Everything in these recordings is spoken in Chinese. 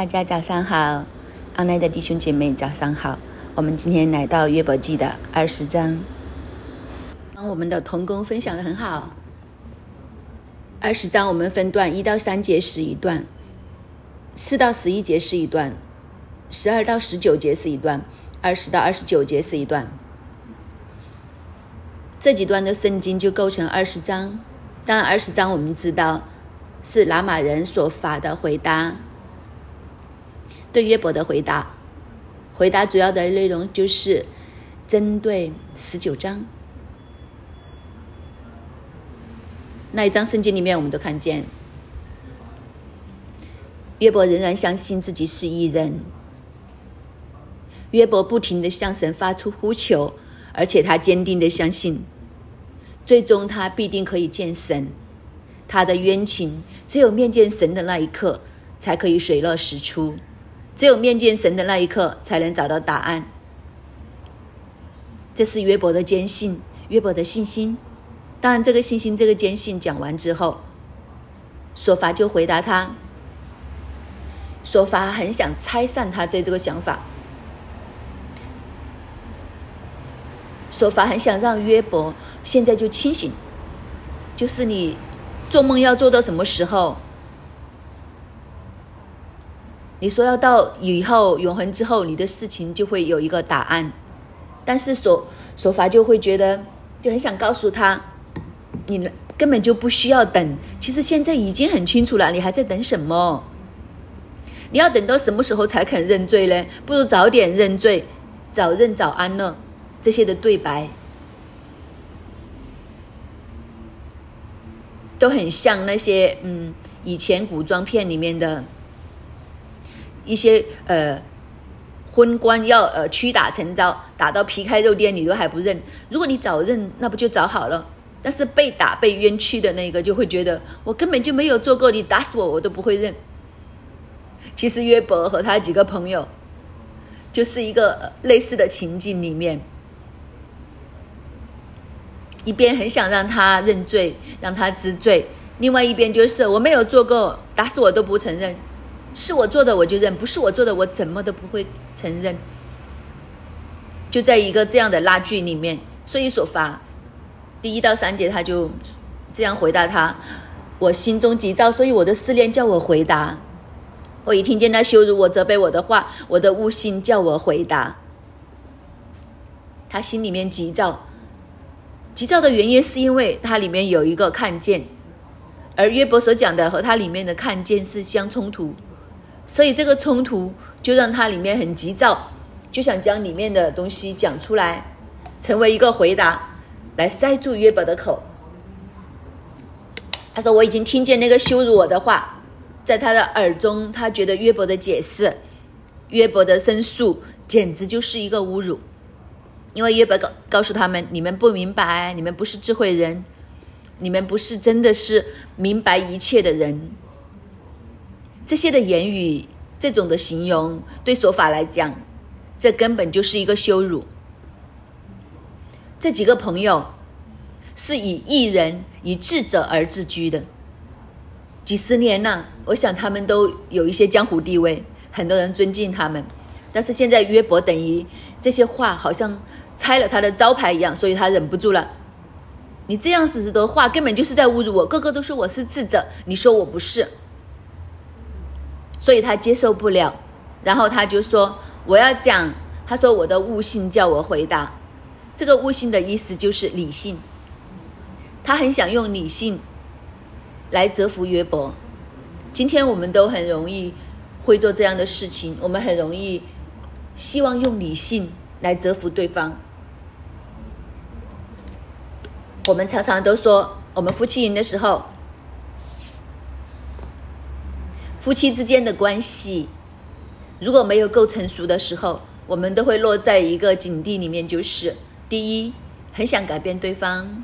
大家早上好，安奈的弟兄姐妹早上好。我们今天来到约伯记的二十章，我们的童工分享的很好。二十章我们分段，一到三节是一段，四到十一节是一段，十二到十九节是一段，二十到二十九节是一段。这几段的圣经就构成二十章。但，二十章我们知道是拉玛人所发的回答。对约伯的回答，回答主要的内容就是针对十九章那一章圣经里面，我们都看见约伯仍然相信自己是异人。约伯不停的向神发出呼求，而且他坚定的相信，最终他必定可以见神。他的冤情只有面见神的那一刻，才可以水落石出。只有面见神的那一刻，才能找到答案。这是约伯的坚信，约伯的信心。当然，这个信心、这个坚信讲完之后，索法就回答他。索法很想拆散他这这个想法，索法很想让约伯现在就清醒，就是你做梦要做到什么时候？你说要到以后永恒之后，你的事情就会有一个答案，但是所所法就会觉得就很想告诉他，你根本就不需要等，其实现在已经很清楚了，你还在等什么？你要等到什么时候才肯认罪呢？不如早点认罪，早认早安乐，这些的对白都很像那些嗯以前古装片里面的。一些呃，昏官要呃屈打成招，打到皮开肉绽，你都还不认。如果你早认，那不就早好了？但是被打被冤屈的那个就会觉得，我根本就没有做过，你打死我我都不会认。其实约伯和他几个朋友，就是一个类似的情境里面，一边很想让他认罪，让他知罪，另外一边就是我没有做过，打死我都不承认。是我做的我就认，不是我做的我怎么都不会承认。就在一个这样的拉锯里面，所以所发第一到三节，他就这样回答他：我心中急躁，所以我的思念叫我回答。我一听见他羞辱我、责备我的话，我的悟性叫我回答。他心里面急躁，急躁的原因是因为他里面有一个看见，而约伯所讲的和他里面的看见是相冲突。所以这个冲突就让他里面很急躁，就想将里面的东西讲出来，成为一个回答，来塞住约伯的口。他说：“我已经听见那个羞辱我的话，在他的耳中，他觉得约伯的解释、约伯的申诉，简直就是一个侮辱。因为约伯告告诉他们：你们不明白，你们不是智慧人，你们不是真的是明白一切的人。”这些的言语，这种的形容，对说法来讲，这根本就是一个羞辱。这几个朋友是以艺人、以智者而自居的，几十年了，我想他们都有一些江湖地位，很多人尊敬他们。但是现在约伯等于这些话好像拆了他的招牌一样，所以他忍不住了。你这样子的话，根本就是在侮辱我。个个都说我是智者，你说我不是。所以他接受不了，然后他就说：“我要讲。”他说：“我的悟性叫我回答。”这个悟性的意思就是理性。他很想用理性来折服约伯。今天我们都很容易会做这样的事情，我们很容易希望用理性来折服对方。我们常常都说，我们夫妻营的时候。夫妻之间的关系，如果没有够成熟的时候，我们都会落在一个境地里面，就是第一，很想改变对方。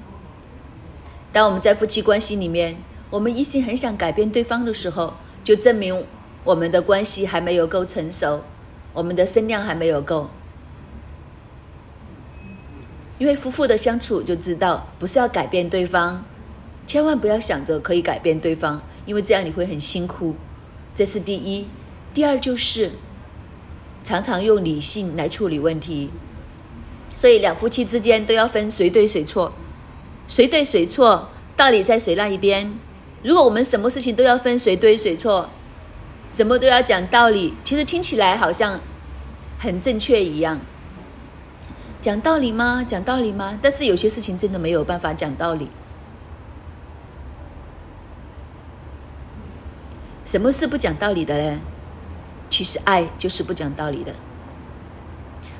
当我们在夫妻关系里面，我们一心很想改变对方的时候，就证明我们的关系还没有够成熟，我们的声量还没有够。因为夫妇的相处就知道，不是要改变对方，千万不要想着可以改变对方，因为这样你会很辛苦。这是第一，第二就是常常用理性来处理问题，所以两夫妻之间都要分谁对谁错，谁对谁错，道理在谁那一边。如果我们什么事情都要分谁对谁错，什么都要讲道理，其实听起来好像很正确一样。讲道理吗？讲道理吗？但是有些事情真的没有办法讲道理。什么是不讲道理的呢？其实爱就是不讲道理的。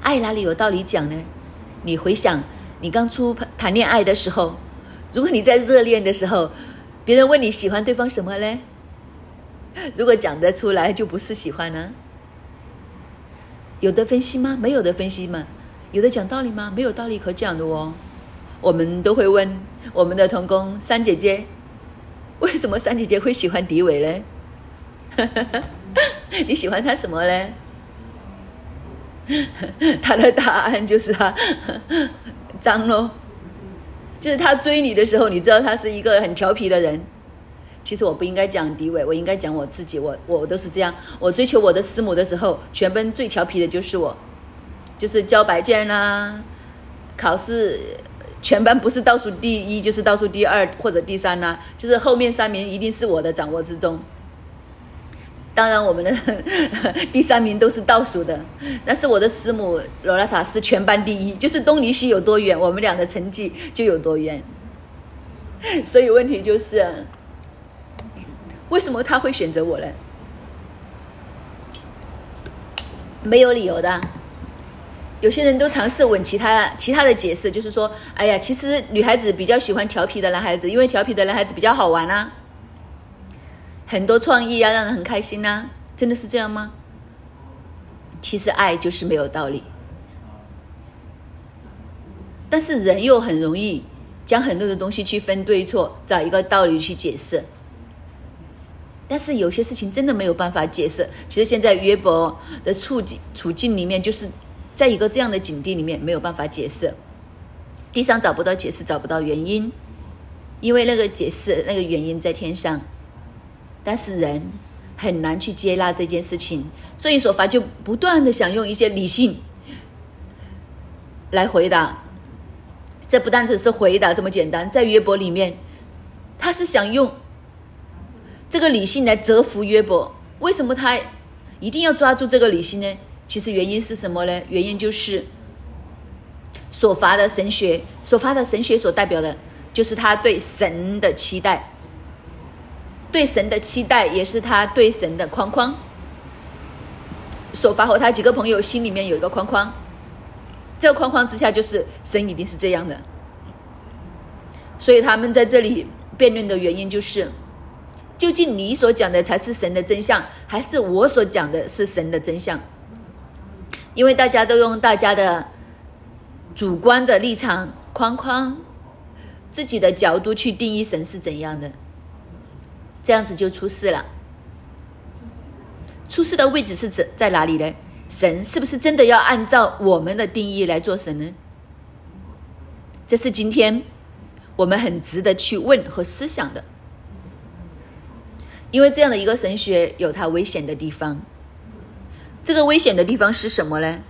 爱哪里有道理讲呢？你回想你刚初谈恋爱的时候，如果你在热恋的时候，别人问你喜欢对方什么嘞？如果讲得出来，就不是喜欢呢？有的分析吗？没有的分析吗？有的讲道理吗？没有道理可讲的哦。我们都会问我们的童工三姐姐，为什么三姐姐会喜欢狄伟呢？你喜欢他什么呢？他的答案就是他 脏咯，就是他追你的时候，你知道他是一个很调皮的人。其实我不应该讲迪伟，我应该讲我自己。我我都是这样。我追求我的师母的时候，全班最调皮的就是我，就是交白卷啦，考试全班不是倒数第一，就是倒数第二或者第三啦，就是后面三名一定是我的掌握之中。当然，我们的 第三名都是倒数的，但是我的师母罗拉塔是全班第一，就是东离西有多远，我们俩的成绩就有多远。所以问题就是。为什么他会选择我呢？没有理由的。有些人都尝试问其他其他的解释，就是说，哎呀，其实女孩子比较喜欢调皮的男孩子，因为调皮的男孩子比较好玩啊，很多创意啊，让人很开心呐。真的是这样吗？其实爱就是没有道理，但是人又很容易将很多的东西去分对错，找一个道理去解释。但是有些事情真的没有办法解释。其实现在约伯的处境处境里面，就是在一个这样的境地里面，没有办法解释。地上找不到解释，找不到原因，因为那个解释那个原因在天上。但是人很难去接纳这件事情，所以说法就不断的想用一些理性来回答。这不单只是回答这么简单，在约伯里面，他是想用。这个理性来折服约伯，为什么他一定要抓住这个理性呢？其实原因是什么呢？原因就是所发的神学，所发的神学所代表的，就是他对神的期待，对神的期待也是他对神的框框。所发和他几个朋友心里面有一个框框，这框框之下就是神一定是这样的，所以他们在这里辩论的原因就是。究竟你所讲的才是神的真相，还是我所讲的是神的真相？因为大家都用大家的主观的立场框框、自己的角度去定义神是怎样的，这样子就出事了。出事的位置是指在哪里呢？神是不是真的要按照我们的定义来做神呢？这是今天我们很值得去问和思想的。因为这样的一个神学有它危险的地方，这个危险的地方是什么呢？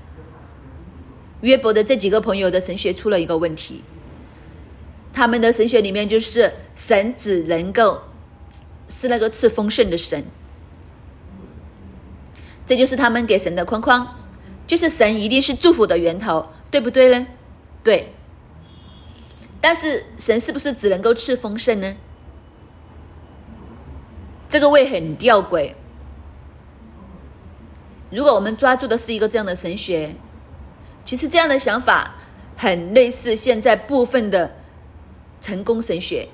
约伯的这几个朋友的神学出了一个问题，他们的神学里面就是神只能够是那个赐丰盛的神，这就是他们给神的框框，就是神一定是祝福的源头，对不对呢？对。但是神是不是只能够赐丰盛呢？这个位很吊诡。如果我们抓住的是一个这样的神学，其实这样的想法很类似现在部分的成功神学。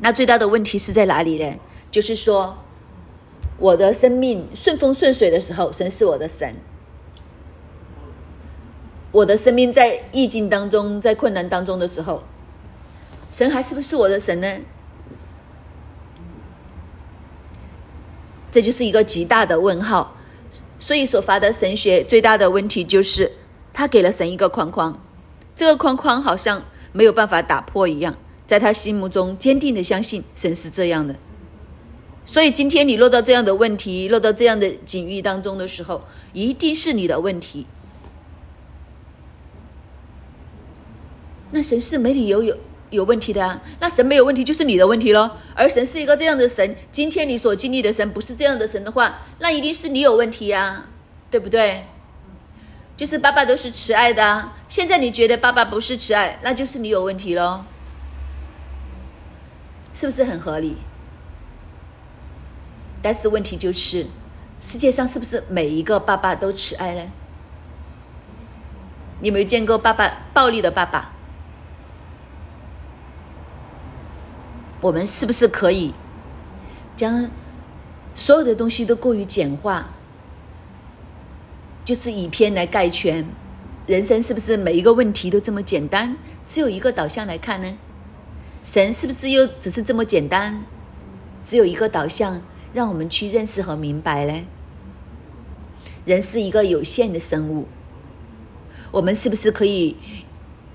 那最大的问题是在哪里呢？就是说，我的生命顺风顺水的时候，神是我的神；我的生命在逆境当中、在困难当中的时候，神还是不是我的神呢？这就是一个极大的问号，所以所发的神学最大的问题就是，他给了神一个框框，这个框框好像没有办法打破一样，在他心目中坚定的相信神是这样的，所以今天你落到这样的问题，落到这样的境遇当中的时候，一定是你的问题。那神是没理由有有问题的啊，那神没有问题就是你的问题咯。而神是一个这样的神，今天你所经历的神不是这样的神的话，那一定是你有问题呀，对不对？就是爸爸都是慈爱的，现在你觉得爸爸不是慈爱，那就是你有问题喽，是不是很合理？但是问题就是，世界上是不是每一个爸爸都慈爱呢？你有没有见过爸爸暴力的爸爸？我们是不是可以将所有的东西都过于简化，就是以偏来概全？人生是不是每一个问题都这么简单？只有一个导向来看呢？神是不是又只是这么简单？只有一个导向？让我们去认识和明白嘞，人是一个有限的生物，我们是不是可以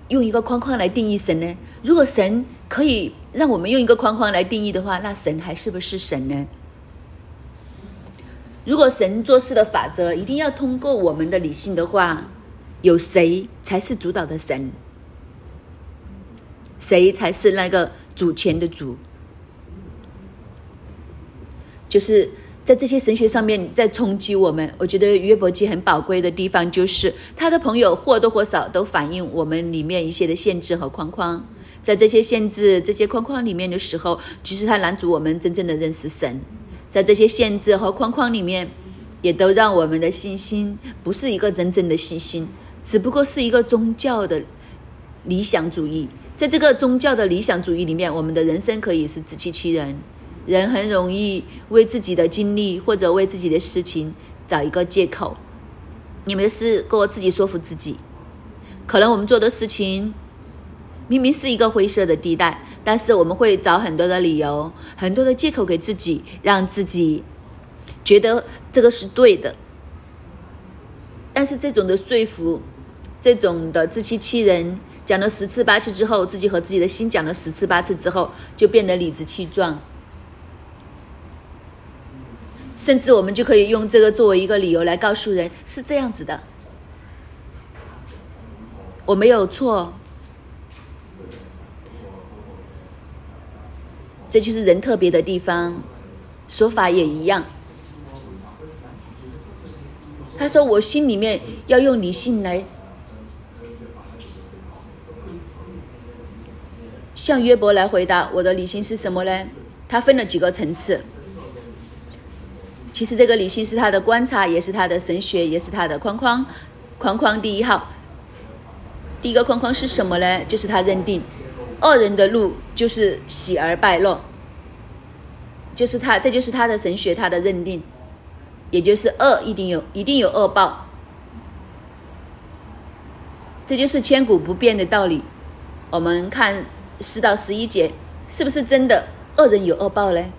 用一个框框来定义神呢？如果神可以让我们用一个框框来定义的话，那神还是不是神呢？如果神做事的法则一定要通过我们的理性的话，有谁才是主导的神？谁才是那个主权的主？就是在这些神学上面在冲击我们，我觉得约伯记很宝贵的地方，就是他的朋友或多或少都反映我们里面一些的限制和框框。在这些限制、这些框框里面的时候，其实他拦阻我们真正的认识神。在这些限制和框框里面，也都让我们的信心不是一个真正的信心，只不过是一个宗教的理想主义。在这个宗教的理想主义里面，我们的人生可以是自欺欺人。人很容易为自己的经历或者为自己的事情找一个借口，你们是过自己说服自己。可能我们做的事情明明是一个灰色的地带，但是我们会找很多的理由、很多的借口给自己，让自己觉得这个是对的。但是这种的说服，这种的自欺欺人，讲了十次八次之后，自己和自己的心讲了十次八次之后，就变得理直气壮。甚至我们就可以用这个作为一个理由来告诉人是这样子的，我没有错，这就是人特别的地方，说法也一样。他说：“我心里面要用理性来向约伯来回答，我的理性是什么呢？他分了几个层次。”其实这个理性是他的观察，也是他的神学，也是他的框框。框框第一号，第一个框框是什么呢？就是他认定恶人的路就是喜而败落，就是他，这就是他的神学，他的认定，也就是恶一定有，一定有恶报。这就是千古不变的道理。我们看四到十一节，是不是真的恶人有恶报嘞？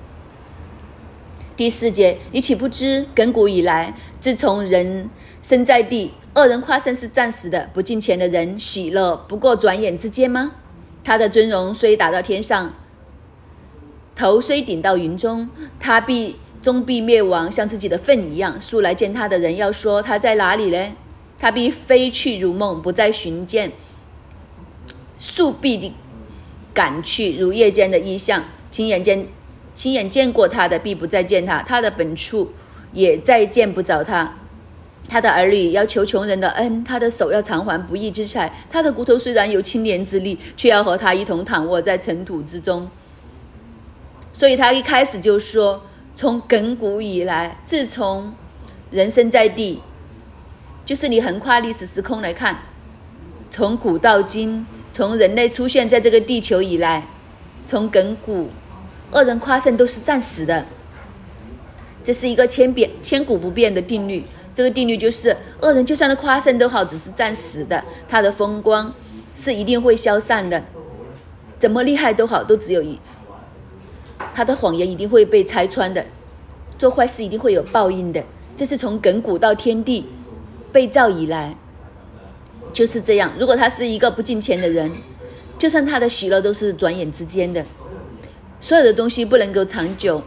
第四节，你岂不知亘古以来，自从人生在地，恶人夸胜是暂时的；不敬虔的人喜乐，不过转眼之间吗？他的尊荣虽达到天上，头虽顶到云中，他必终必灭亡，像自己的粪一样。素来见他的人要说他在哪里嘞？他必飞去如梦，不再寻见；速必的赶去如夜间的异象，亲眼见。亲眼见过他的，必不再见他；他的本处也再见不着他。他的儿女要求穷人的恩，他的手要偿还不义之财。他的骨头虽然有青年之力，却要和他一同躺卧在尘土之中。所以他一开始就说：从亘古以来，自从人生在地，就是你横跨历史时空来看，从古到今，从人类出现在这个地球以来，从亘古。恶人夸胜都是暂时的，这是一个千变千古不变的定律。这个定律就是，恶人就算他夸胜都好，只是暂时的，他的风光是一定会消散的。怎么厉害都好，都只有一，他的谎言一定会被拆穿的，做坏事一定会有报应的。这是从亘古到天地被造以来就是这样。如果他是一个不敬钱的人，就算他的喜乐都是转眼之间的。所有的东西不能够长久，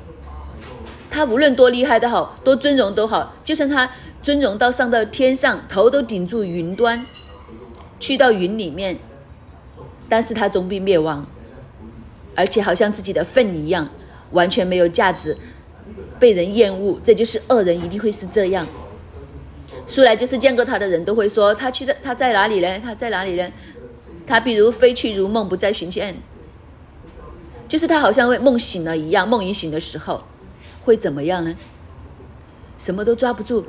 他无论多厉害都好，多尊荣都好，就算他尊荣到上到天上，头都顶住云端，去到云里面，但是他终必灭亡，而且好像自己的粪一样，完全没有价值，被人厌恶。这就是恶人一定会是这样。出来就是见过他的人都会说，他去在他在哪里呢？他在哪里呢？他比如飞去如梦，不再寻见。就是他好像会梦醒了一样，梦一醒的时候，会怎么样呢？什么都抓不住，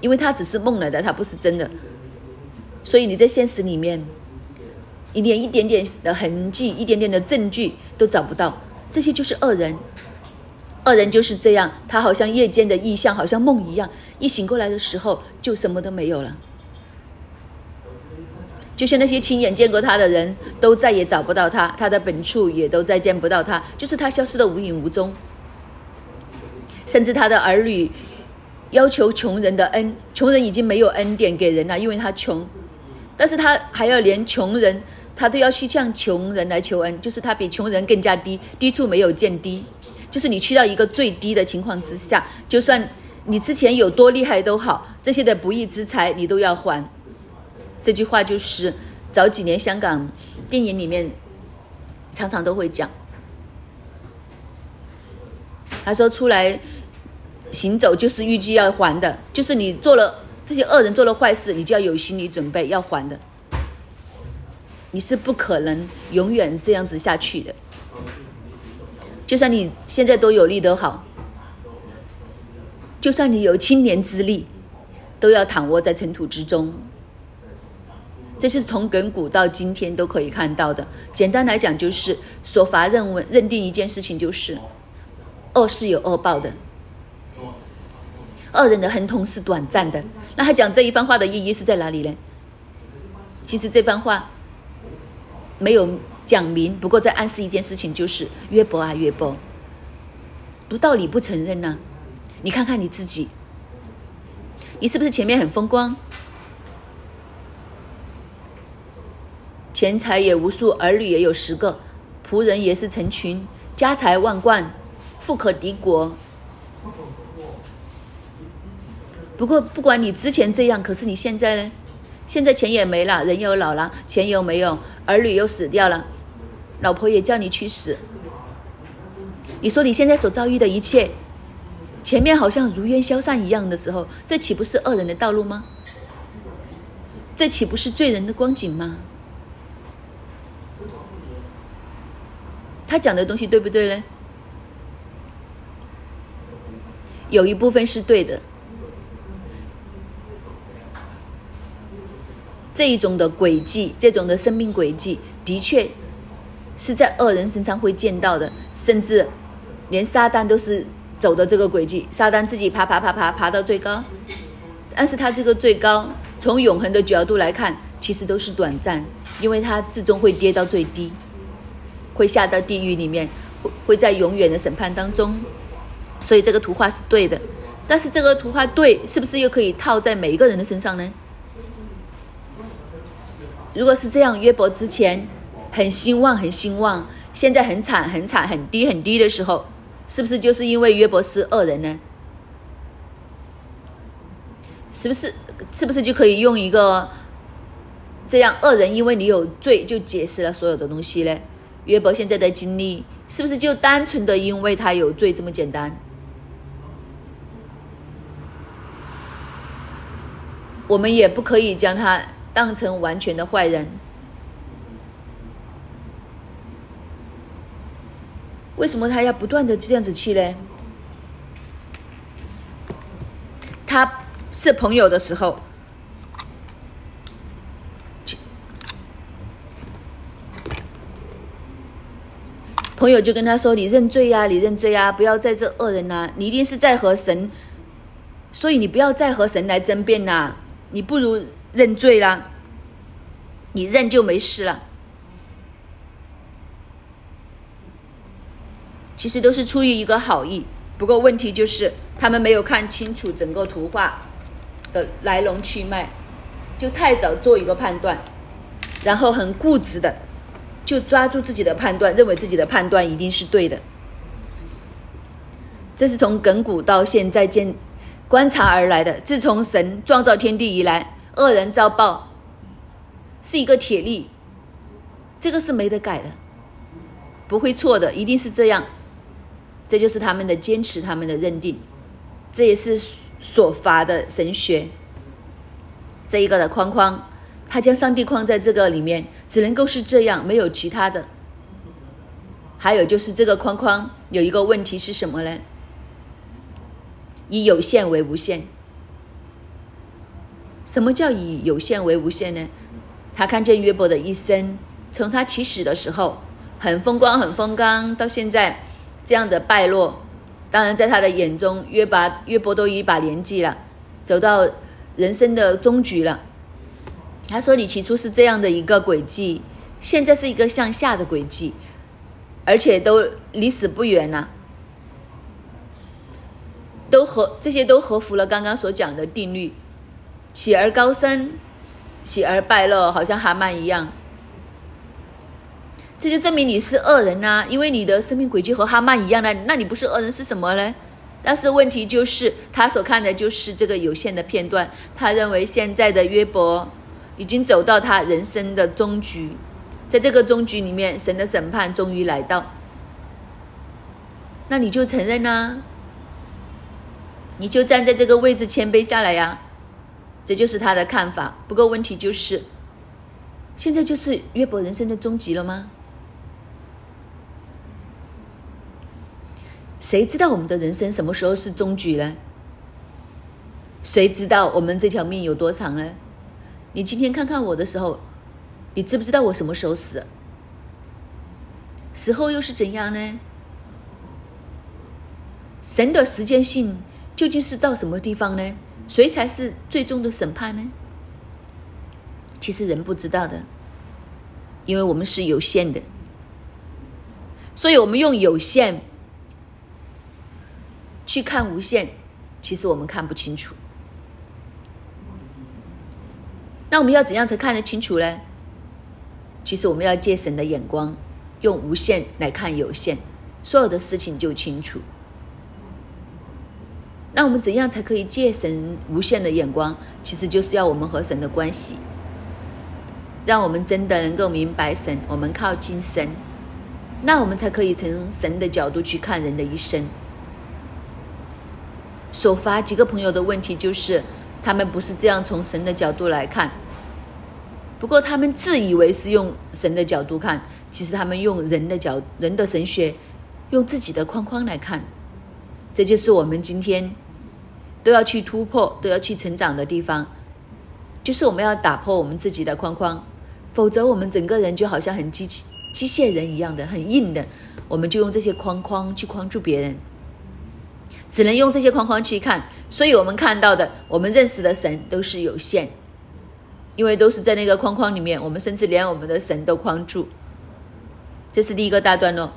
因为他只是梦来的，他不是真的。所以你在现实里面，你连一点点的痕迹、一点点的证据都找不到，这些就是恶人。恶人就是这样，他好像夜间的异象，好像梦一样，一醒过来的时候就什么都没有了。就像那些亲眼见过他的人都再也找不到他，他的本处也都再见不到他，就是他消失的无影无踪。甚至他的儿女要求穷人的恩，穷人已经没有恩典给人了，因为他穷，但是他还要连穷人，他都要去向穷人来求恩，就是他比穷人更加低，低处没有见低，就是你去到一个最低的情况之下，就算你之前有多厉害都好，这些的不义之财你都要还。这句话就是早几年香港电影里面常常都会讲。他说：“出来行走就是预计要还的，就是你做了这些恶人做了坏事，你就要有心理准备要还的。你是不可能永远这样子下去的。就算你现在都有力都好，就算你有青年之力，都要躺卧在尘土之中。”这是从亘古到今天都可以看到的。简单来讲，就是所罚认为认定一件事情，就是恶是有恶报的，恶人的亨通是短暂的。那他讲这一番话的意义是在哪里呢？其实这番话没有讲明，不过在暗示一件事情，就是约伯啊约伯，不道理不承认呢？你看看你自己，你是不是前面很风光？钱财也无数，儿女也有十个，仆人也是成群，家财万贯，富可敌国。不过，不管你之前这样，可是你现在呢？现在钱也没了，人又老了，钱又没有，儿女又死掉了，老婆也叫你去死。你说你现在所遭遇的一切，前面好像如烟消散一样的时候，这岂不是恶人的道路吗？这岂不是罪人的光景吗？他讲的东西对不对呢？有一部分是对的。这一种的轨迹，这种的生命轨迹，的确是在恶人身上会见到的，甚至连撒旦都是走的这个轨迹。撒旦自己爬爬爬爬爬到最高，但是他这个最高，从永恒的角度来看，其实都是短暂，因为他最终会跌到最低。会下到地狱里面，会会在永远的审判当中，所以这个图画是对的。但是这个图画对，是不是又可以套在每一个人的身上呢？如果是这样，约伯之前很兴旺，很兴旺，现在很惨，很惨，很低，很低的时候，是不是就是因为约伯是恶人呢？是不是？是不是就可以用一个这样恶人，因为你有罪，就解释了所有的东西呢？约伯现在的经历是不是就单纯的因为他有罪这么简单？我们也不可以将他当成完全的坏人。为什么他要不断的这样子去呢？他是朋友的时候。朋友就跟他说：“你认罪呀，你认罪呀，不要在这恶人呐，你一定是在和神，所以你不要再和神来争辩呐，你不如认罪啦，你认就没事了。其实都是出于一个好意，不过问题就是他们没有看清楚整个图画的来龙去脉，就太早做一个判断，然后很固执的。”就抓住自己的判断，认为自己的判断一定是对的。这是从亘古到现在见观察而来的。自从神创造天地以来，恶人遭报是一个铁律，这个是没得改的，不会错的，一定是这样。这就是他们的坚持，他们的认定，这也是所发的神学这一个的框框。他将上帝框在这个里面，只能够是这样，没有其他的。还有就是这个框框有一个问题是什么呢？以有限为无限。什么叫以有限为无限呢？他看见约伯的一生，从他起始的时候很风光、很风光，到现在这样的败落。当然，在他的眼中，约伯约伯都一把年纪了，走到人生的终局了。他说：“你起初是这样的一个轨迹，现在是一个向下的轨迹，而且都离死不远了，都合这些都合符了刚刚所讲的定律，起而高升，起而败落，好像哈曼一样。这就证明你是恶人呐，因为你的生命轨迹和哈曼一样的，那你不是恶人是什么呢？但是问题就是他所看的就是这个有限的片段，他认为现在的约伯。”已经走到他人生的终局，在这个终局里面，神的审判终于来到。那你就承认呐，你就站在这个位置谦卑下来呀，这就是他的看法。不过问题就是，现在就是约伯人生的终极了吗？谁知道我们的人生什么时候是终局呢？谁知道我们这条命有多长呢？你今天看看我的时候，你知不知道我什么时候死？死后又是怎样呢？神的时间性究竟是到什么地方呢？谁才是最终的审判呢？其实人不知道的，因为我们是有限的，所以我们用有限去看无限，其实我们看不清楚。那我们要怎样才看得清楚呢？其实我们要借神的眼光，用无限来看有限，所有的事情就清楚。那我们怎样才可以借神无限的眼光？其实就是要我们和神的关系，让我们真的能够明白神，我们靠近神，那我们才可以从神的角度去看人的一生。首发几个朋友的问题就是，他们不是这样从神的角度来看。不过，他们自以为是用神的角度看，其实他们用人的角、人的神学，用自己的框框来看，这就是我们今天都要去突破、都要去成长的地方，就是我们要打破我们自己的框框，否则我们整个人就好像很机器、机械人一样的，很硬的，我们就用这些框框去框住别人，只能用这些框框去看，所以我们看到的、我们认识的神都是有限。因为都是在那个框框里面，我们甚至连我们的神都框住。这是第一个大段落。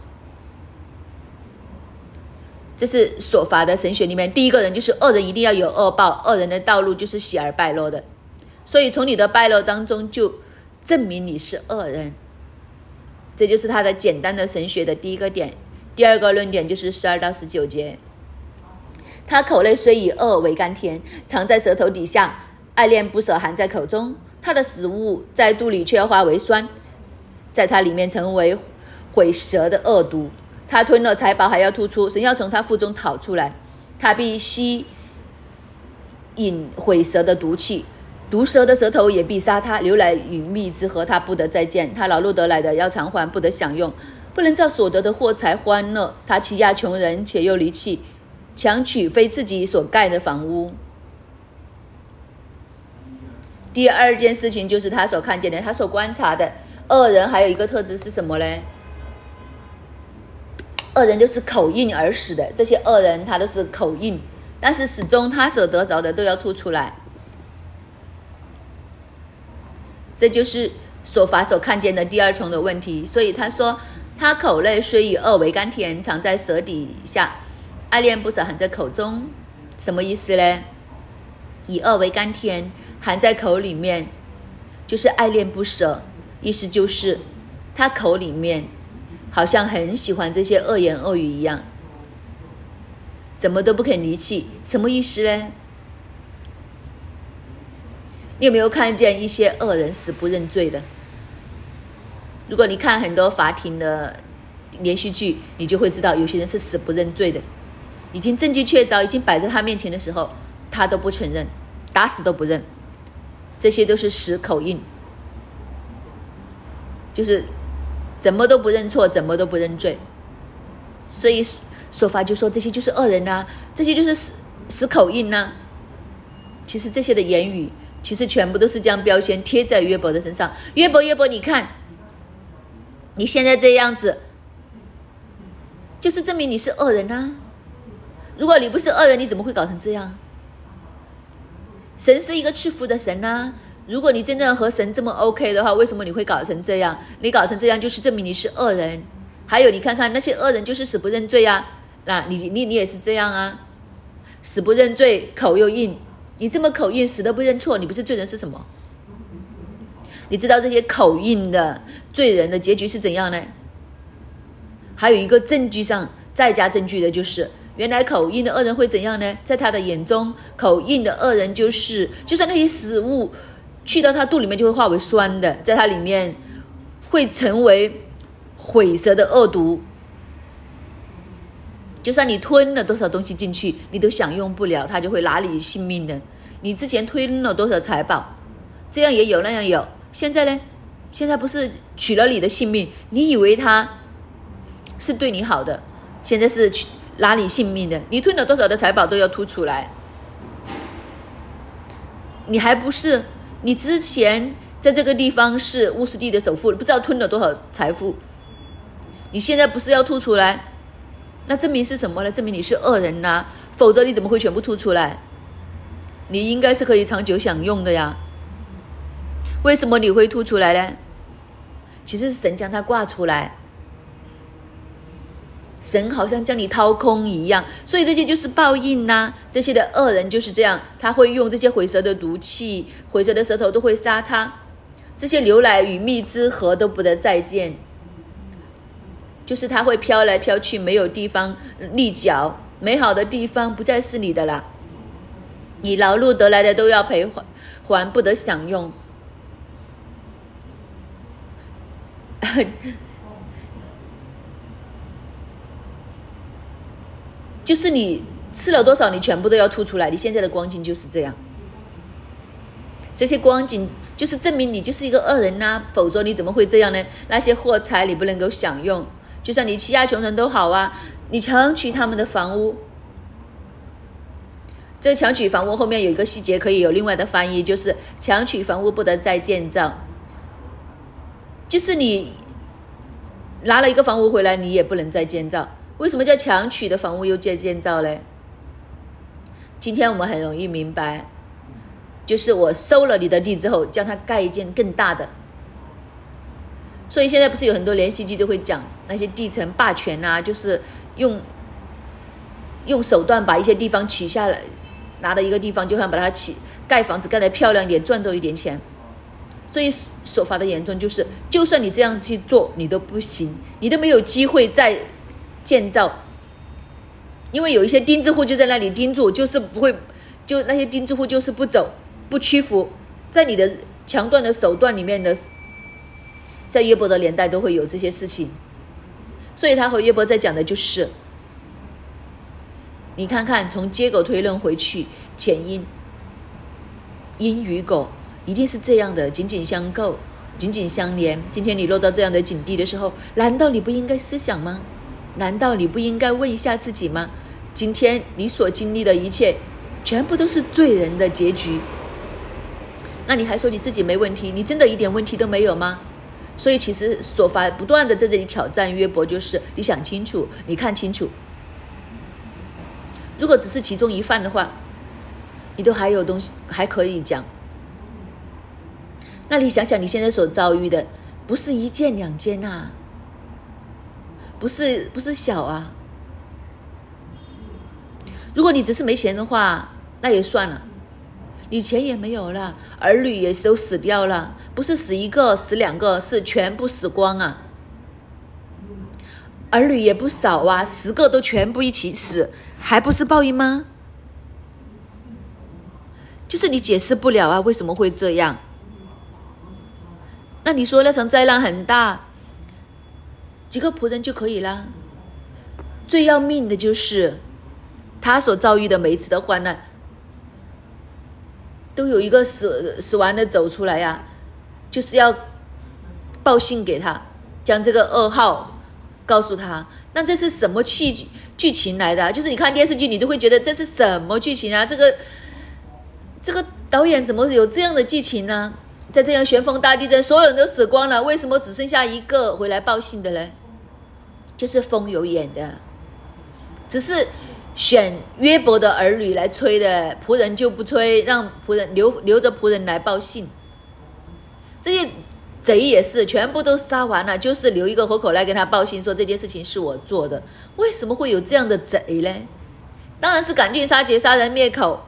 这是所发的神学里面第一个人，就是恶人一定要有恶报，恶人的道路就是喜而败落的。所以从你的败落当中就证明你是恶人。这就是他的简单的神学的第一个点。第二个论点就是十二到十九节。他口内虽以恶为甘甜，藏在舌头底下，爱恋不舍含在口中。他的食物在肚里却化为酸，在它里面成为毁舌的恶毒。他吞了财宝还要吐出，神要从他腹中讨出来。他必吸引毁舌的毒气，毒蛇的舌头也必杀他。流来与蜜汁和他不得再见。他劳碌得来的要偿还，不得享用，不能照所得的货财欢乐。他欺压穷人，且又离弃，强取非自己所盖的房屋。第二件事情就是他所看见的，他所观察的恶人还有一个特质是什么呢？恶人都是口硬而死的，这些恶人他都是口硬，但是始终他所得着的都要吐出来，这就是所法所看见的第二重的问题。所以他说，他口内虽以恶为甘甜，藏在舌底下，爱恋不舍含在口中，什么意思呢？以恶为甘甜。含在口里面，就是爱恋不舍，意思就是他口里面好像很喜欢这些恶言恶语一样。怎么都不肯离弃，什么意思呢？你有没有看见一些恶人死不认罪的？如果你看很多法庭的连续剧，你就会知道，有些人是死不认罪的。已经证据确凿，已经摆在他面前的时候，他都不承认，打死都不认。这些都是死口印，就是怎么都不认错，怎么都不认罪。所以说法就说这些就是恶人呐，这些就是死死口印呐。其实这些的言语，其实全部都是将标签贴在约伯的身上。约伯，约伯，你看你现在这样子，就是证明你是恶人呐。如果你不是恶人，你怎么会搞成这样？神是一个赐福的神呐。如果你真正和神这么 OK 的话，为什么你会搞成这样？你搞成这样就是证明你是恶人。还有，你看看那些恶人就是死不认罪啊。那你你你也是这样啊，死不认罪，口又硬。你这么口硬，死都不认错，你不是罪人是什么？你知道这些口硬的罪人的结局是怎样呢？还有一个证据上再加证据的就是。原来口硬的恶人会怎样呢？在他的眼中，口硬的恶人就是，就算那些食物去到他肚里面就会化为酸的，在他里面会成为毁舌的恶毒。就算你吞了多少东西进去，你都享用不了，他就会拿你性命的。你之前吞了多少财宝，这样也有那样有，现在呢？现在不是取了你的性命？你以为他是对你好的，现在是取。拿你性命的，你吞了多少的财宝都要吐出来。你还不是？你之前在这个地方是乌斯地的首富，不知道吞了多少财富。你现在不是要吐出来？那证明是什么呢？证明你是恶人呐！否则你怎么会全部吐出来？你应该是可以长久享用的呀。为什么你会吐出来呢？其实是神将它挂出来。神好像将你掏空一样，所以这些就是报应呐。这些的恶人就是这样，他会用这些毁蛇的毒气，毁蛇的舌头都会杀他。这些牛奶与蜜汁河都不得再见，就是他会飘来飘去，没有地方立脚。美好的地方不再是你的了，你劳碌得来的都要赔还，还不得享用。就是你吃了多少，你全部都要吐出来。你现在的光景就是这样，这些光景就是证明你就是一个恶人呐，否则你怎么会这样呢？那些货财你不能够享用，就算你欺压穷人都好啊，你强取他们的房屋。这强取房屋后面有一个细节可以有另外的翻译，就是强取房屋不得再建造，就是你拿了一个房屋回来，你也不能再建造。为什么叫强取的房屋又建建造嘞？今天我们很容易明白，就是我收了你的地之后，将它盖一间更大的。所以现在不是有很多连续剧都会讲那些地层霸权呐，就是用用手段把一些地方取下来，拿到一个地方就想把它起盖房子盖得漂亮一点，赚多一点钱。所以说法的严重就是，就算你这样去做，你都不行，你都没有机会再。建造，因为有一些钉子户就在那里钉住，就是不会，就那些钉子户就是不走，不屈服，在你的强断的手段里面的，在约伯的年代都会有这些事情，所以他和约伯在讲的就是，你看看从结果推论回去，前因，因与果一定是这样的，紧紧相扣，紧紧相连。今天你落到这样的境地的时候，难道你不应该思想吗？难道你不应该问一下自己吗？今天你所经历的一切，全部都是罪人的结局。那你还说你自己没问题？你真的一点问题都没有吗？所以其实所发不断的在这里挑战约伯，就是你想清楚，你看清楚。如果只是其中一犯的话，你都还有东西还可以讲。那你想想你现在所遭遇的，不是一件两件呐。不是不是小啊！如果你只是没钱的话，那也算了。你钱也没有了，儿女也都死掉了，不是死一个死两个，是全部死光啊！儿女也不少啊，十个都全部一起死，还不是报应吗？就是你解释不了啊，为什么会这样？那你说那场灾难很大，几个仆人就可以啦。最要命的就是他所遭遇的每一次的患难，都有一个死死完的走出来呀，就是要报信给他，将这个噩耗告诉他。那这是什么剧剧情来的？就是你看电视剧，你都会觉得这是什么剧情啊？这个。这个导演怎么有这样的剧情呢？在这样旋风大地震，所有人都死光了，为什么只剩下一个回来报信的呢？就是风有眼的，只是选约伯的儿女来催的，仆人就不催，让仆人留留着仆人来报信。这些贼也是全部都杀完了，就是留一个活口来给他报信，说这件事情是我做的。为什么会有这样的贼呢？当然是赶尽杀绝，杀人灭口。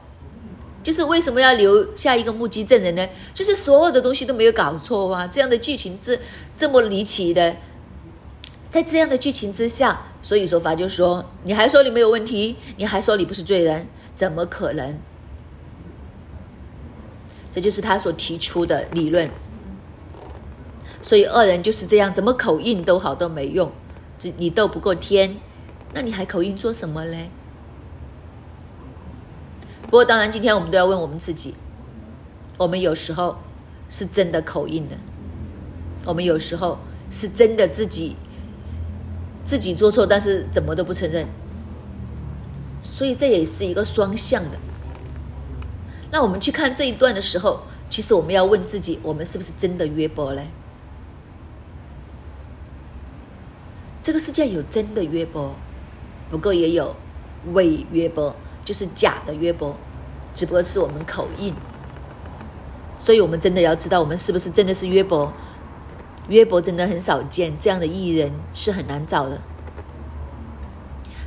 就是为什么要留下一个目击证人呢？就是所有的东西都没有搞错啊！这样的剧情这这么离奇的，在这样的剧情之下，所以说法就说：你还说你没有问题，你还说你不是罪人，怎么可能？这就是他所提出的理论。所以恶人就是这样，怎么口硬都好都没用，这你斗不过天，那你还口硬做什么嘞？不过，当然，今天我们都要问我们自己：我们有时候是真的口硬的，我们有时候是真的自己自己做错，但是怎么都不承认。所以这也是一个双向的。那我们去看这一段的时候，其实我们要问自己：我们是不是真的约伯嘞？这个世界有真的约伯，不过也有伪约伯。就是假的约伯，只不过是我们口硬，所以我们真的要知道，我们是不是真的是约伯？约伯真的很少见，这样的艺人是很难找的。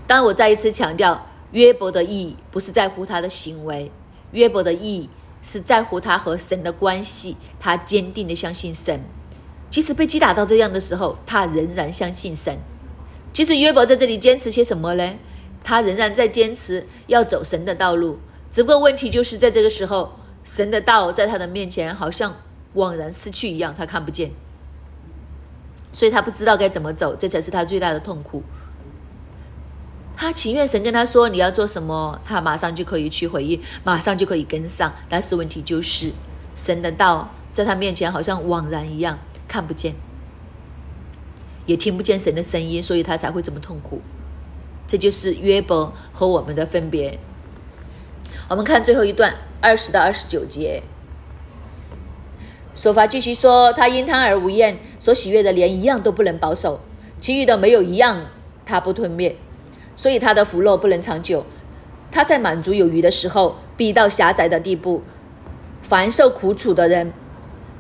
当，我再一次强调，约伯的义不是在乎他的行为，约伯的义是在乎他和神的关系，他坚定的相信神，即使被击打到这样的时候，他仍然相信神。其实约伯在这里坚持些什么呢？他仍然在坚持要走神的道路，只不过问题就是在这个时候，神的道在他的面前好像枉然失去一样，他看不见，所以他不知道该怎么走，这才是他最大的痛苦。他情愿神跟他说你要做什么，他马上就可以去回应，马上就可以跟上，但是问题就是神的道在他面前好像枉然一样，看不见，也听不见神的声音，所以他才会这么痛苦。这就是约伯和我们的分别。我们看最后一段二十到二十九节，说法继续说：他因贪而无厌，所喜悦的连一样都不能保守，其余的没有一样他不吞灭，所以他的福乐不能长久。他在满足有余的时候，必到狭窄的地步。凡受苦楚的人，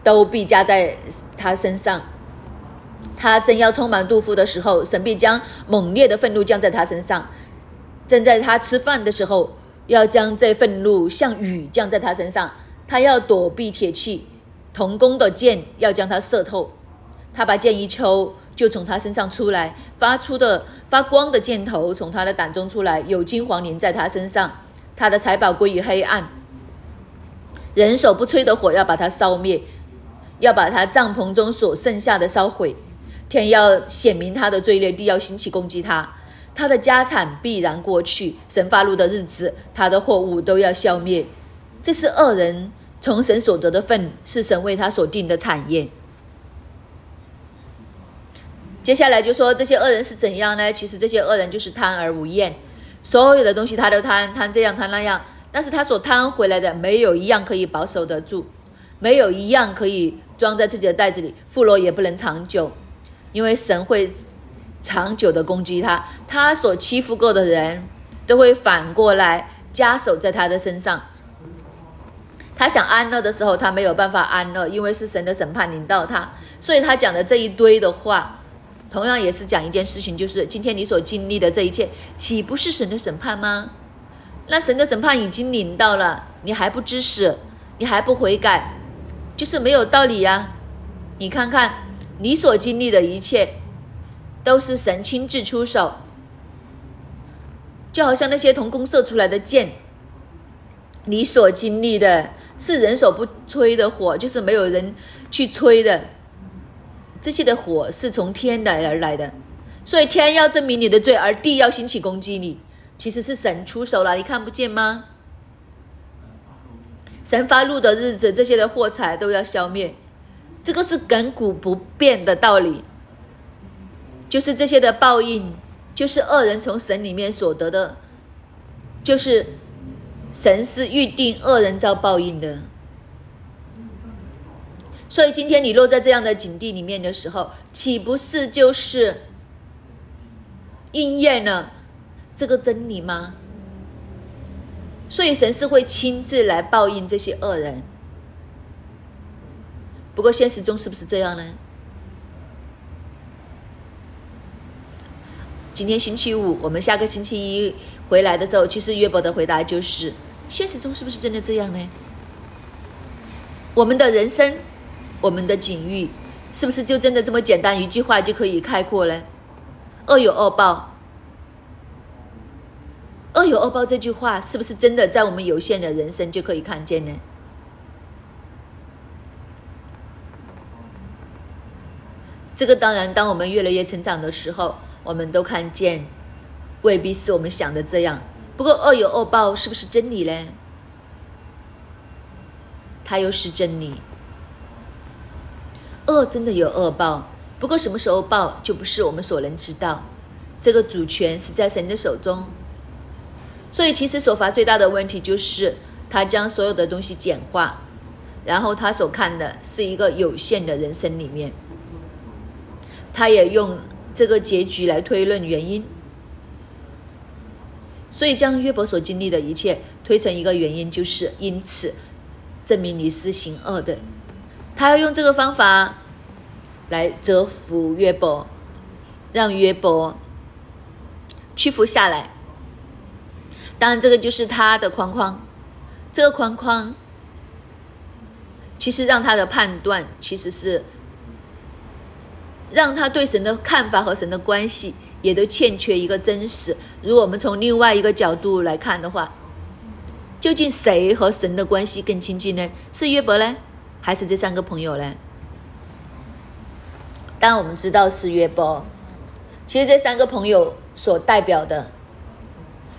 都必加在他身上。他正要充满肚腹的时候，神必将猛烈的愤怒降在他身上；正在他吃饭的时候，要将这愤怒像雨降在他身上。他要躲避铁器，童工的箭要将他射透。他把剑一抽，就从他身上出来，发出的发光的箭头从他的胆中出来，有金黄粘在他身上。他的财宝归于黑暗，人手不吹的火要把他烧灭，要把他帐篷中所剩下的烧毁。天要显明他的罪孽，地要兴起攻击他，他的家产必然过去。神发怒的日子，他的货物都要消灭。这是恶人从神所得的份，是神为他所定的产业。接下来就说这些恶人是怎样呢？其实这些恶人就是贪而无厌，所有的东西他都贪，贪这样贪那样，但是他所贪回来的没有一样可以保守得住，没有一样可以装在自己的袋子里，富罗也不能长久。因为神会长久的攻击他，他所欺负过的人都会反过来加手在他的身上。他想安乐的时候，他没有办法安乐，因为是神的审判临到他。所以他讲的这一堆的话，同样也是讲一件事情，就是今天你所经历的这一切，岂不是神的审判吗？那神的审判已经临到了，你还不知死，你还不悔改，就是没有道理呀！你看看。你所经历的一切，都是神亲自出手，就好像那些从弓射出来的箭，你所经历的是人手不吹的火，就是没有人去吹的，这些的火是从天来而来的，所以天要证明你的罪，而地要兴起攻击你，其实是神出手了，你看不见吗？神发怒的日子，这些的货财都要消灭，这个是亘古不变的道理。就是这些的报应，就是恶人从神里面所得的，就是神是预定恶人遭报应的。所以今天你落在这样的境地里面的时候，岂不是就是应验了这个真理吗？所以神是会亲自来报应这些恶人。不过现实中是不是这样呢？今天星期五，我们下个星期一回来的时候，其实约伯的回答就是：现实中是不是真的这样呢？我们的人生，我们的境遇，是不是就真的这么简单一句话就可以概括呢？恶有恶报。恶有恶报这句话是不是真的在我们有限的人生就可以看见呢？这个当然，当我们越来越成长的时候，我们都看见未必是我们想的这样。不过恶有恶报是不是真理呢？它又是真理。恶真的有恶报，不过什么时候报就不是我们所能知道。这个主权是在神的手中。所以，其实所罚最大的问题就是，他将所有的东西简化，然后他所看的是一个有限的人生里面，他也用这个结局来推论原因，所以将约伯所经历的一切推成一个原因，就是因此证明你是行恶的，他要用这个方法来折服约伯，让约伯屈服下来。当然，这个就是他的框框。这个框框其实让他的判断，其实是让他对神的看法和神的关系也都欠缺一个真实。如果我们从另外一个角度来看的话，究竟谁和神的关系更亲近呢？是约伯呢，还是这三个朋友呢？当然，我们知道是约伯。其实这三个朋友所代表的。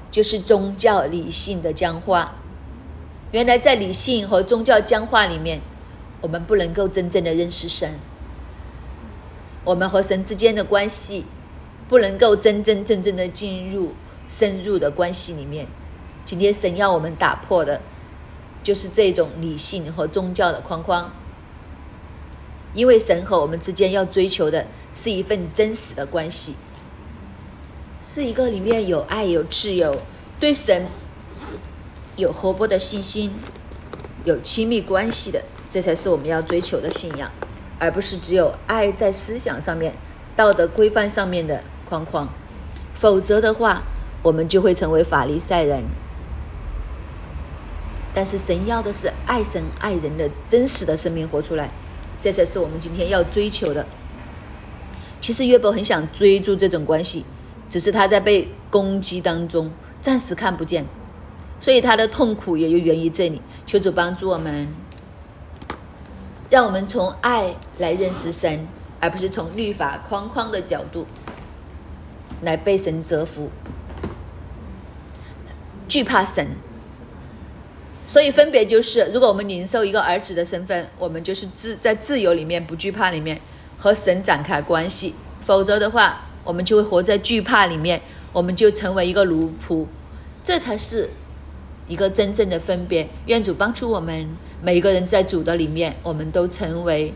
就是宗教理性的僵化。原来在理性和宗教僵化里面，我们不能够真正的认识神。我们和神之间的关系，不能够真真正正的进入深入的关系里面。今天神要我们打破的，就是这种理性和宗教的框框。因为神和我们之间要追求的是一份真实的关系。是一个里面有爱、有自由，对神有活泼的信心，有亲密关系的，这才是我们要追求的信仰，而不是只有爱在思想上面、道德规范上面的框框。否则的话，我们就会成为法利赛人。但是神要的是爱神爱人的真实的生命活出来，这才是我们今天要追求的。其实约伯很想追逐这种关系。只是他在被攻击当中暂时看不见，所以他的痛苦也就源于这里。求主帮助我们，让我们从爱来认识神，而不是从律法框框的角度来被神折服，惧怕神。所以分别就是，如果我们领受一个儿子的身份，我们就是自在自由里面不惧怕里面和神展开关系；否则的话，我们就会活在惧怕里面，我们就成为一个奴仆，这才是一个真正的分别。愿主帮助我们每一个人在主的里面，我们都成为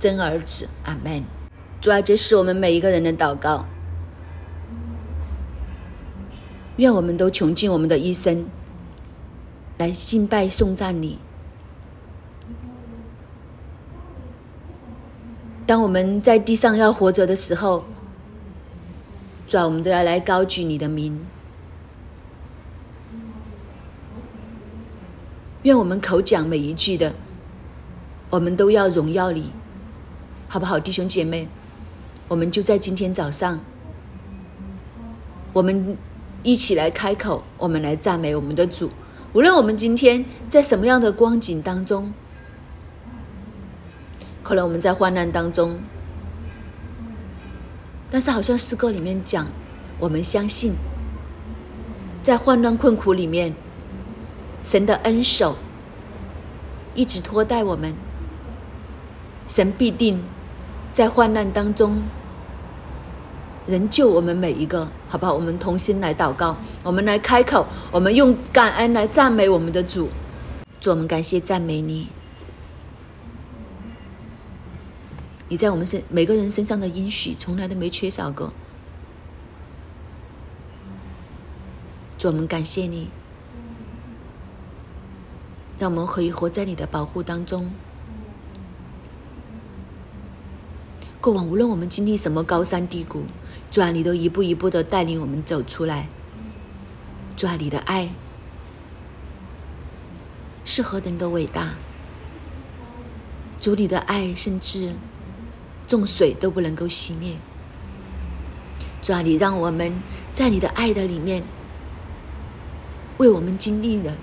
真儿子。阿门。主啊，这是我们每一个人的祷告。愿我们都穷尽我们的一生来敬拜颂赞你。当我们在地上要活着的时候。主啊，我们都要来高举你的名。愿我们口讲每一句的，我们都要荣耀你，好不好，弟兄姐妹？我们就在今天早上，我们一起来开口，我们来赞美我们的主。无论我们今天在什么样的光景当中，可能我们在患难当中，但是好像诗歌里面讲，我们相信，在患难困苦里面，神的恩手一直托带我们，神必定在患难当中。仍救我们每一个，好不好？我们同心来祷告，我们来开口，我们用感恩来赞美我们的主。主，我们感谢赞美你。你在我们身每个人身上的应许，从来都没缺少过。主，我们感谢你，让我们可以活在你的保护当中。过往无论我们经历什么高山低谷，主啊，你都一步一步的带领我们走出来。主啊，你的爱是何等的伟大！主你的爱甚至众水都不能够熄灭。主啊，你让我们在你的爱的里面为我们经历了，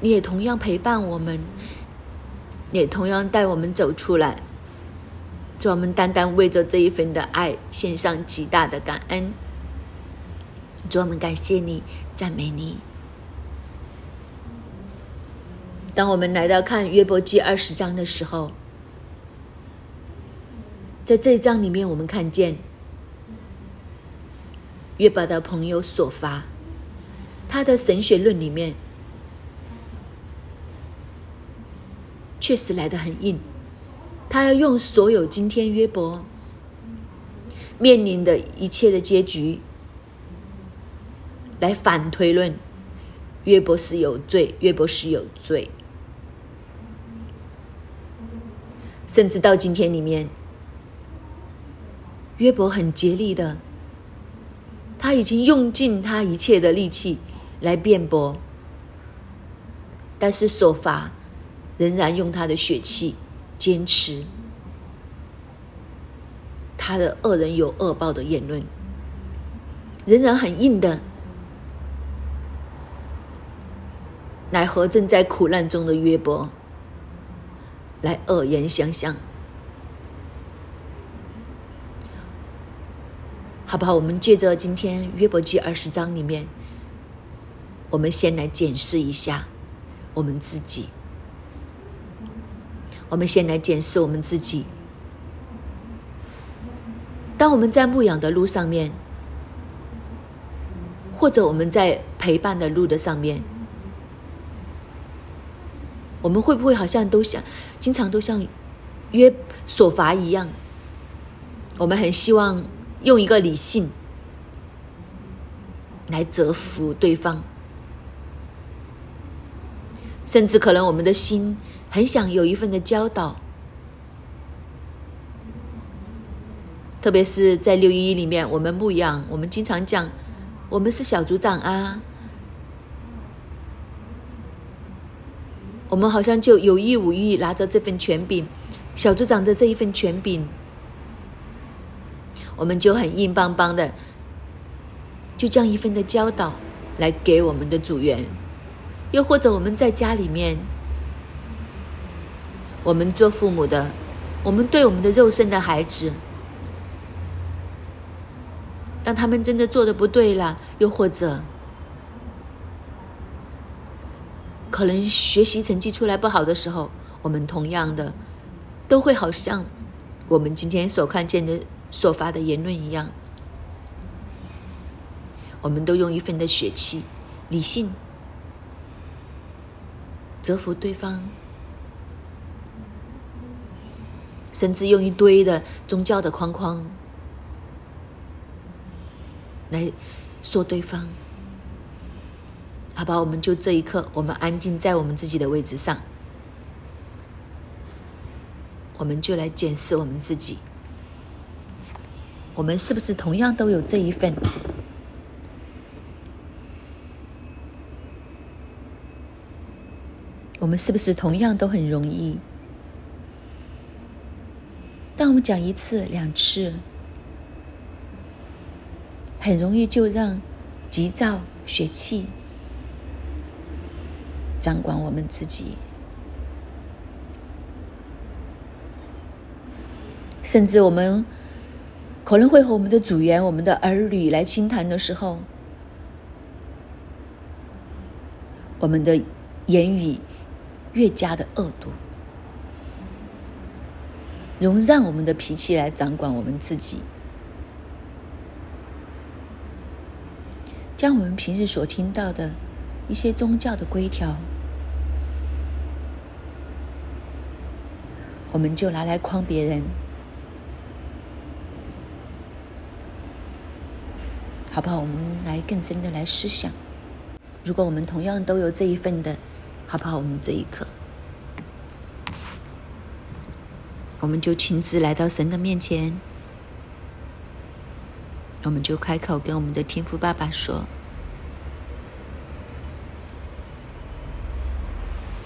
你也同样陪伴我们，也同样带我们走出来。主，我们单单为着这一份的爱献上极大的感恩。主，我们感谢你，赞美你。当我们来到看约伯记二十章的时候，在这一章里面，我们看见约伯的朋友所发，他的神学论里面确实来的很硬。他要用所有今天约伯面临的一切的结局来反推论，约伯是有罪，约伯是有罪，甚至到今天里面，约伯很竭力的，他已经用尽他一切的力气来辩驳，但是所罚仍然用他的血气。坚持。他的恶人有恶报的言论，仍然很硬的。来和正在苦难中的约伯。来恶言相向，好不好？我们借着今天约伯记二十章里面，我们先来检视一下我们自己。我们先来检视我们自己。当我们在牧养的路上面，或者我们在陪伴的路的上面，我们会不会好像都像经常都像约所罚一样？我们很希望用一个理性来折服对方，甚至可能我们的心。很想有一份的教导，特别是在六一一里面，我们牧养，我们经常讲，我们是小组长啊，我们好像就有意无意拿着这份权柄，小组长的这一份权柄，我们就很硬邦邦的，就这样一份的教导来给我们的组员，又或者我们在家里面。我们做父母的，我们对我们的肉身的孩子，当他们真的做的不对了，又或者可能学习成绩出来不好的时候，我们同样的都会好像我们今天所看见的、所发的言论一样，我们都用一份的血气、理性折服对方。甚至用一堆的宗教的框框来说对方，好吧？我们就这一刻，我们安静在我们自己的位置上，我们就来检视我们自己，我们是不是同样都有这一份？我们是不是同样都很容易？当我们讲一次、两次，很容易就让急躁、血气掌管我们自己，甚至我们可能会和我们的组员、我们的儿女来倾谈的时候，我们的言语越加的恶毒。容让我们的脾气来掌管我们自己，将我们平日所听到的一些宗教的规条，我们就拿来框别人，好不好？我们来更深的来思想，如果我们同样都有这一份的，好不好？我们这一刻。我们就亲自来到神的面前，我们就开口跟我们的天父爸爸说：“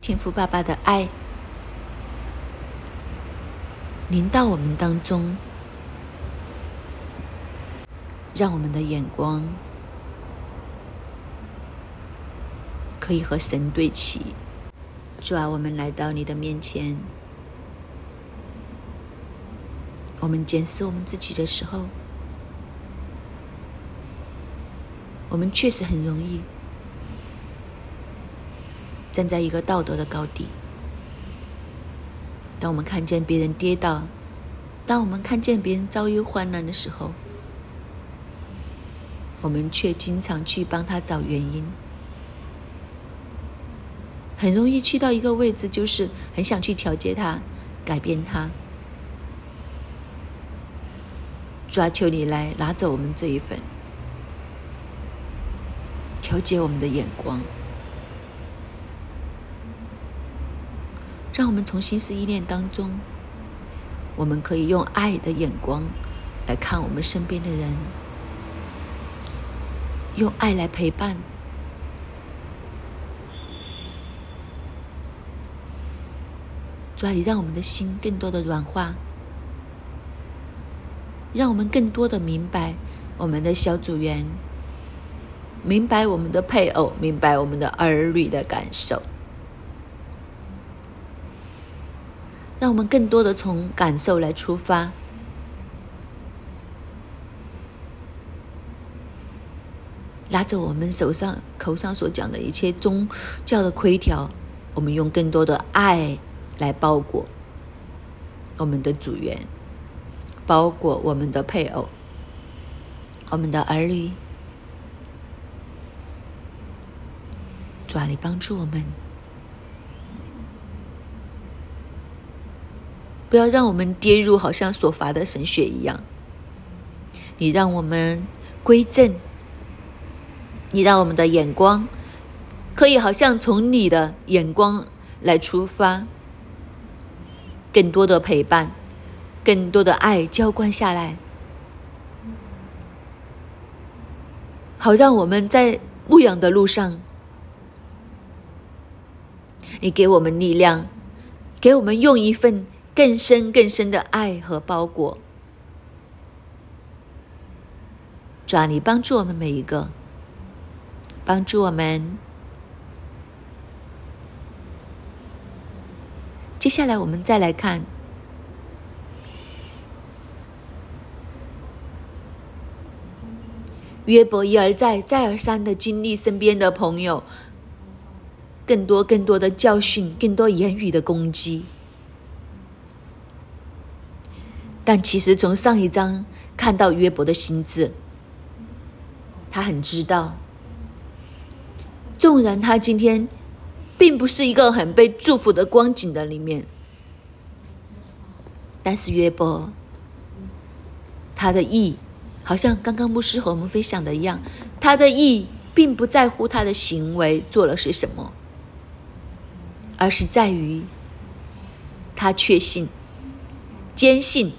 天父爸爸的爱临到我们当中，让我们的眼光可以和神对齐。主啊，我们来到你的面前。”我们检视我们自己的时候，我们确实很容易站在一个道德的高地。当我们看见别人跌倒，当我们看见别人遭遇患难的时候，我们却经常去帮他找原因，很容易去到一个位置，就是很想去调节他、改变他。抓求你来拿走我们这一份，调节我们的眼光，让我们从心思意念当中，我们可以用爱的眼光来看我们身边的人，用爱来陪伴。主啊，你让我们的心更多的软化。让我们更多的明白我们的小组员，明白我们的配偶，明白我们的儿女的感受。让我们更多的从感受来出发，拿着我们手上口上所讲的一切宗教的规条，我们用更多的爱来包裹我们的组员。包括我们的配偶、我们的儿女，主啊，你帮助我们，不要让我们跌入好像所罚的神血一样。你让我们归正，你让我们的眼光可以好像从你的眼光来出发，更多的陪伴。更多的爱浇灌下来，好让我们在牧养的路上，你给我们力量，给我们用一份更深更深的爱和包裹。主啊，你帮助我们每一个，帮助我们。接下来，我们再来看。约伯一而再、再而三的经历身边的朋友更多、更多的教训、更多言语的攻击，但其实从上一章看到约伯的心智，他很知道，纵然他今天并不是一个很被祝福的光景的里面，但是约伯他的意。好像刚刚牧师和我们分享的一样，他的意并不在乎他的行为做了些什么，而是在于他确信、坚信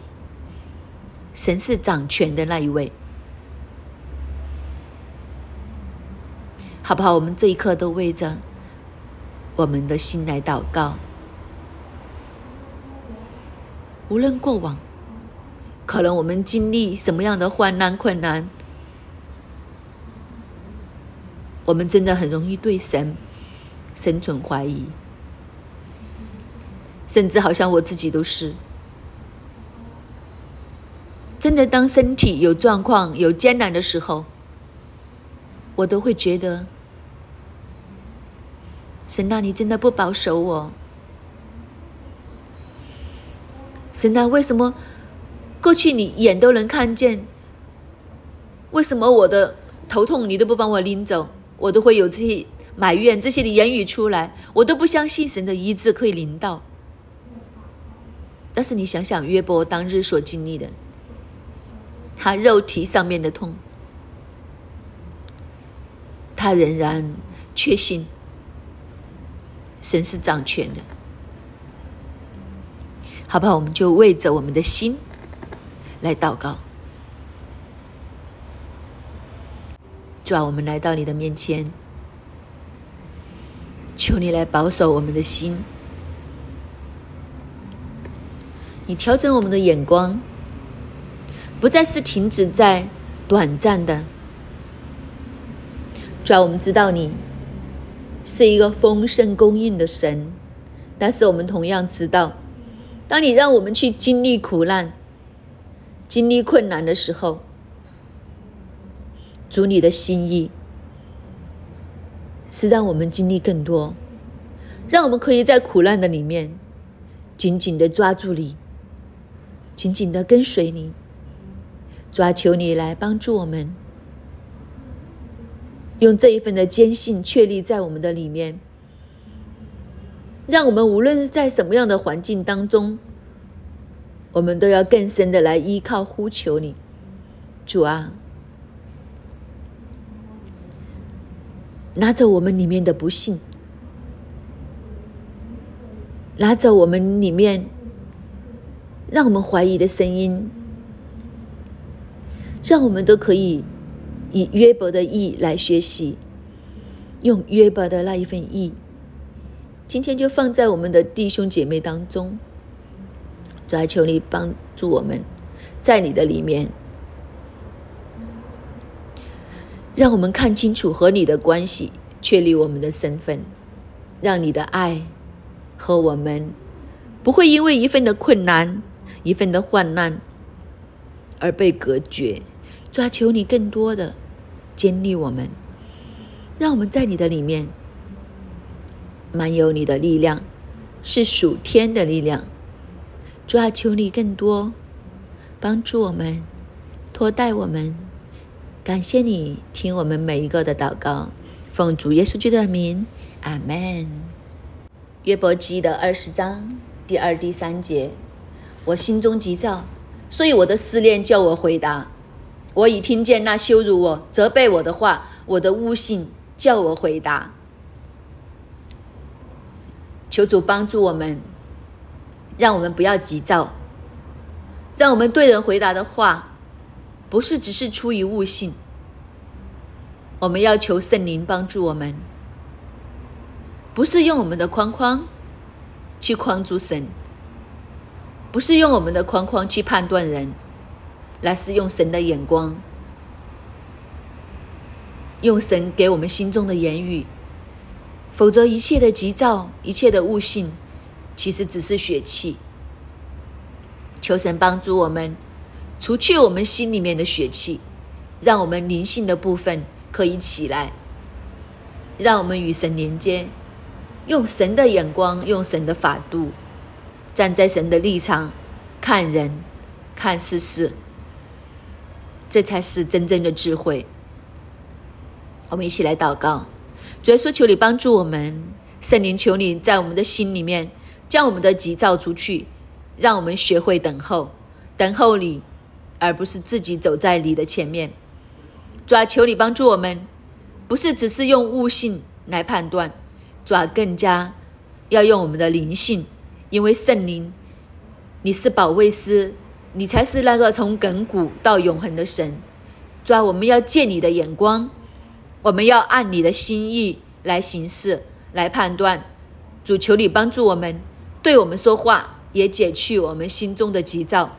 神是掌权的那一位，好不好？我们这一刻都为着我们的心来祷告，无论过往可能我们经历什么样的患难困难，我们真的很容易对神生存怀疑，甚至好像我自己都是。真的，当身体有状况、有艰难的时候，我都会觉得，神啊，你真的不保守我。神啊，为什么过去你眼都能看见？为什么我的头痛你都不帮我拎走？我都会有这些埋怨、这些的言语出来，我都不相信神的医治可以临到。但是你想想约伯当日所经历的，他肉体上面的痛，他仍然确信神是掌权的。好不好？我们就为着我们的心来祷告。主啊，我们来到你的面前，求你来保守我们的心。你调整我们的眼光，不再是停止在短暂的。主啊，我们知道你是一个丰盛供应的神，但是我们同样知道。当你让我们去经历苦难、经历困难的时候，主你的心意是让我们经历更多，让我们可以在苦难的里面紧紧的抓住你，紧紧的跟随你，抓求你来帮助我们，用这一份的坚信确立在我们的里面。让我们无论是在什么样的环境当中，我们都要更深的来依靠呼求你，主啊，拿走我们里面的不幸，拿走我们里面让我们怀疑的声音，让我们都可以以约伯的意来学习，用约伯的那一份意。今天就放在我们的弟兄姐妹当中，主啊，求你帮助我们，在你的里面，让我们看清楚和你的关系，确立我们的身份，让你的爱和我们不会因为一份的困难、一份的患难而被隔绝。抓，求你更多的建立我们，让我们在你的里面。满有你的力量，是属天的力量。主啊，求你更多帮助我们，托带我们。感谢你听我们每一个的祷告，奉主耶稣基督的名，阿门。约伯记的二十章第二、第三节，我心中急躁，所以我的思念叫我回答。我已听见那羞辱我、责备我的话，我的悟性叫我回答。求主帮助我们，让我们不要急躁，让我们对人回答的话，不是只是出于悟性。我们要求圣灵帮助我们，不是用我们的框框去框住神，不是用我们的框框去判断人，乃是用神的眼光，用神给我们心中的言语。否则，一切的急躁，一切的悟性，其实只是血气。求神帮助我们，除去我们心里面的血气，让我们灵性的部分可以起来，让我们与神连接，用神的眼光，用神的法度，站在神的立场看人、看事事，这才是真正的智慧。我们一起来祷告。主耶稣，求你帮助我们，圣灵，求你在我们的心里面将我们的急躁出去，让我们学会等候，等候你，而不是自己走在你的前面。主啊，求你帮助我们，不是只是用悟性来判断，主啊，更加要用我们的灵性，因为圣灵，你是保卫师，你才是那个从亘古到永恒的神。主啊，我们要借你的眼光。我们要按你的心意来行事，来判断。主求你帮助我们，对我们说话，也解去我们心中的急躁，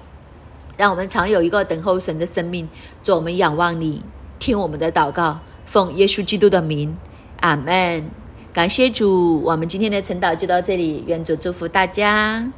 让我们常有一个等候神的生命。做我们仰望你，听我们的祷告，奉耶稣基督的名，阿门。感谢主，我们今天的晨祷就到这里，愿主祝福大家。